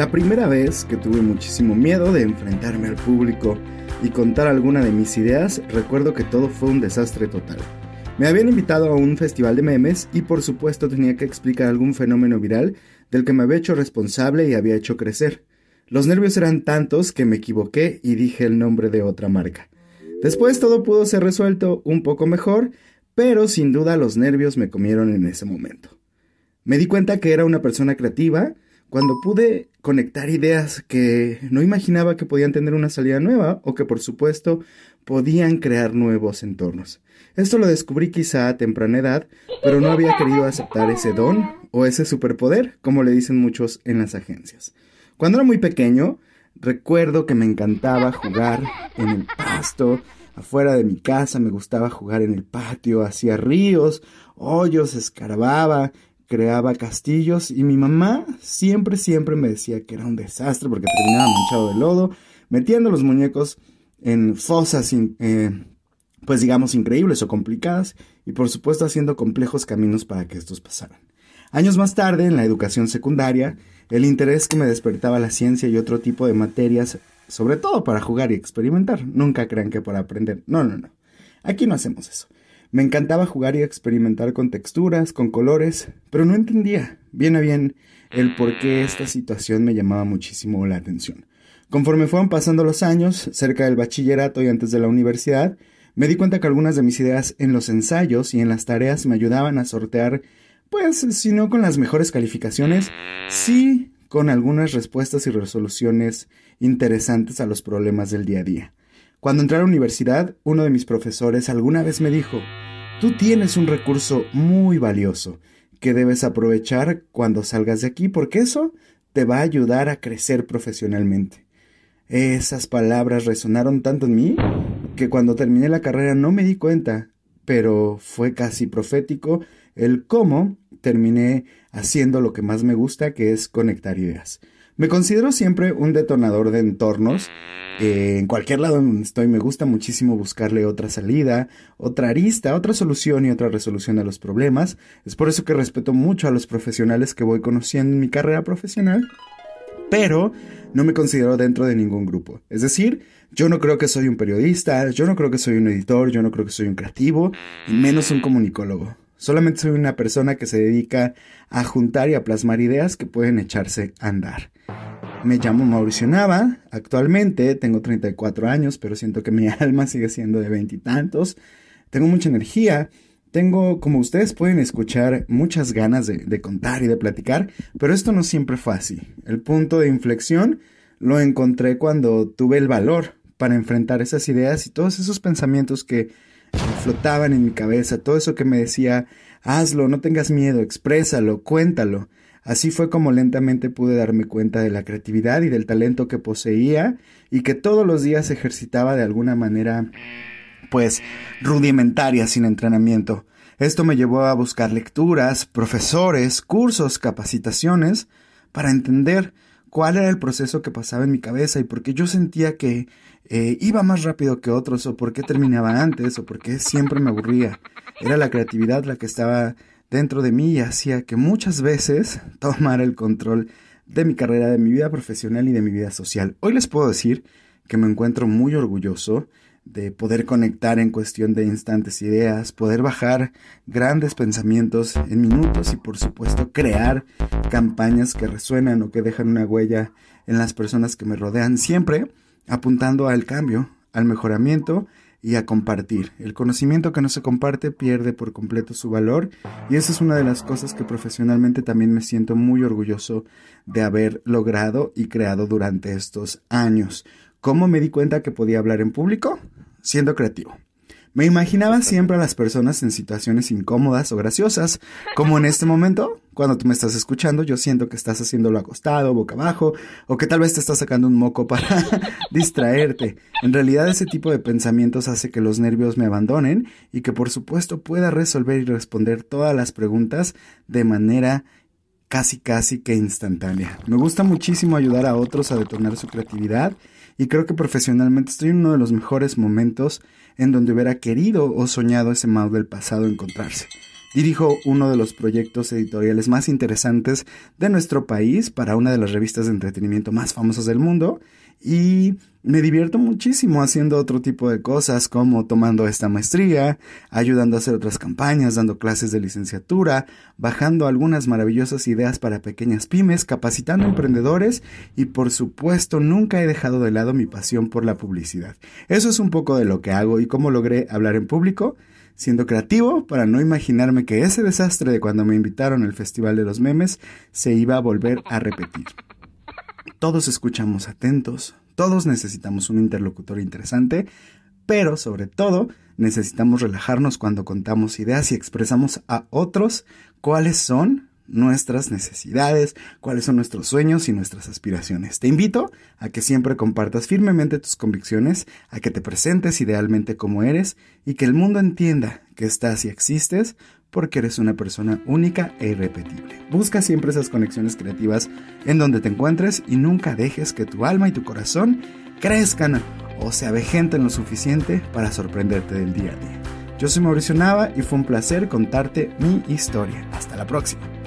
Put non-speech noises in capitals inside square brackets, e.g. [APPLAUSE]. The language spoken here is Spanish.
La primera vez que tuve muchísimo miedo de enfrentarme al público y contar alguna de mis ideas, recuerdo que todo fue un desastre total. Me habían invitado a un festival de memes y por supuesto tenía que explicar algún fenómeno viral del que me había hecho responsable y había hecho crecer. Los nervios eran tantos que me equivoqué y dije el nombre de otra marca. Después todo pudo ser resuelto un poco mejor, pero sin duda los nervios me comieron en ese momento. Me di cuenta que era una persona creativa cuando pude conectar ideas que no imaginaba que podían tener una salida nueva o que por supuesto podían crear nuevos entornos. Esto lo descubrí quizá a temprana edad, pero no había querido aceptar ese don o ese superpoder, como le dicen muchos en las agencias. Cuando era muy pequeño, recuerdo que me encantaba jugar en el pasto, afuera de mi casa, me gustaba jugar en el patio, hacía ríos, hoyos, escarbaba, creaba castillos y mi mamá siempre, siempre me decía que era un desastre porque terminaba manchado de lodo, metiendo los muñecos en fosas, eh, pues digamos, increíbles o complicadas y por supuesto haciendo complejos caminos para que estos pasaran. Años más tarde, en la educación secundaria, el interés que me despertaba la ciencia y otro tipo de materias, sobre todo para jugar y experimentar, nunca crean que para aprender, no, no, no, aquí no hacemos eso. Me encantaba jugar y experimentar con texturas, con colores, pero no entendía bien a bien el por qué esta situación me llamaba muchísimo la atención. Conforme fueron pasando los años, cerca del bachillerato y antes de la universidad, me di cuenta que algunas de mis ideas en los ensayos y en las tareas me ayudaban a sortear, pues, si no con las mejores calificaciones, sí con algunas respuestas y resoluciones interesantes a los problemas del día a día. Cuando entré a la universidad, uno de mis profesores alguna vez me dijo, tú tienes un recurso muy valioso que debes aprovechar cuando salgas de aquí porque eso te va a ayudar a crecer profesionalmente. Esas palabras resonaron tanto en mí que cuando terminé la carrera no me di cuenta, pero fue casi profético el cómo terminé haciendo lo que más me gusta, que es conectar ideas. Me considero siempre un detonador de entornos. Eh, en cualquier lado donde estoy me gusta muchísimo buscarle otra salida, otra arista, otra solución y otra resolución a los problemas. Es por eso que respeto mucho a los profesionales que voy conociendo en mi carrera profesional. Pero no me considero dentro de ningún grupo. Es decir, yo no creo que soy un periodista, yo no creo que soy un editor, yo no creo que soy un creativo, y menos un comunicólogo. Solamente soy una persona que se dedica a juntar y a plasmar ideas que pueden echarse a andar. Me llamo Mauricio Nava, actualmente tengo 34 años, pero siento que mi [LAUGHS] alma sigue siendo de veintitantos. Tengo mucha energía, tengo, como ustedes pueden escuchar, muchas ganas de, contar y de platicar, pero esto no siempre fue así. El punto de inflexión lo encontré cuando tuve el valor para enfrentar esas ideas y todos esos pensamientos que flotaban en mi cabeza, todo eso que me decía, hazlo, no tengas miedo, exprésalo, cuéntalo. Así fue como lentamente pude darme cuenta de la creatividad y del talento que poseía y que todos los días ejercitaba de alguna manera, pues, rudimentaria sin entrenamiento. Esto me llevó a buscar lecturas, profesores, cursos, capacitaciones, para entender cuál era el proceso que pasaba en mi cabeza y por qué yo sentía que eh, iba más rápido que otros o por qué terminaba antes o por qué siempre me aburría. Era la creatividad la que estaba dentro de mí y hacía que muchas veces [LAUGHS] tomara el control de mi carrera, de mi vida profesional y de mi vida social. Hoy les puedo decir que me encuentro muy orgulloso de poder conectar en cuestión de instantes ideas, poder bajar grandes pensamientos en minutos y por supuesto crear campañas que resuenan o que dejan una huella en las personas que me rodean, siempre apuntando al cambio, al mejoramiento y a compartir. El conocimiento que no se comparte pierde por completo su valor y esa es una de las cosas que profesionalmente también me siento muy orgulloso de haber logrado y creado durante estos años. ¿Cómo me di cuenta que podía hablar en público? Siendo creativo. Me imaginaba siempre a las personas en situaciones incómodas o graciosas, como en este momento, cuando tú me estás escuchando, yo siento que estás haciéndolo acostado, boca abajo, o que tal vez te estás sacando un moco para [LAUGHS] distraerte. En realidad ese tipo de pensamientos hace que los nervios me abandonen y que por supuesto pueda resolver y responder todas las preguntas de manera casi casi que instantánea. Me gusta muchísimo ayudar a otros a detonar su creatividad y creo que profesionalmente estoy en uno de los mejores momentos en donde hubiera querido o soñado ese Mao del pasado encontrarse. Dirijo uno de los proyectos editoriales más interesantes de nuestro país para una de las revistas de entretenimiento más famosas del mundo y me divierto muchísimo haciendo otro tipo de cosas como tomando esta maestría, ayudando a hacer otras campañas, dando clases de licenciatura, bajando algunas maravillosas ideas para pequeñas pymes, capacitando emprendedores y por supuesto nunca he dejado de lado mi pasión por la publicidad. Eso es un poco de lo que hago y cómo logré hablar en público siendo creativo para no imaginarme que ese desastre de cuando me invitaron al Festival de los Memes se iba a volver a repetir. Todos escuchamos atentos, todos necesitamos un interlocutor interesante, pero sobre todo necesitamos relajarnos cuando contamos ideas y expresamos a otros cuáles son nuestras necesidades, cuáles son nuestros sueños y nuestras aspiraciones. Te invito a que siempre compartas firmemente tus convicciones, a que te presentes idealmente como eres y que el mundo entienda que estás y existes porque eres una persona única e irrepetible. Busca siempre esas conexiones creativas en donde te encuentres y nunca dejes que tu alma y tu corazón crezcan o se avejenten lo suficiente para sorprenderte del día a día. Yo soy Mauricio Nava y fue un placer contarte mi historia. Hasta la próxima.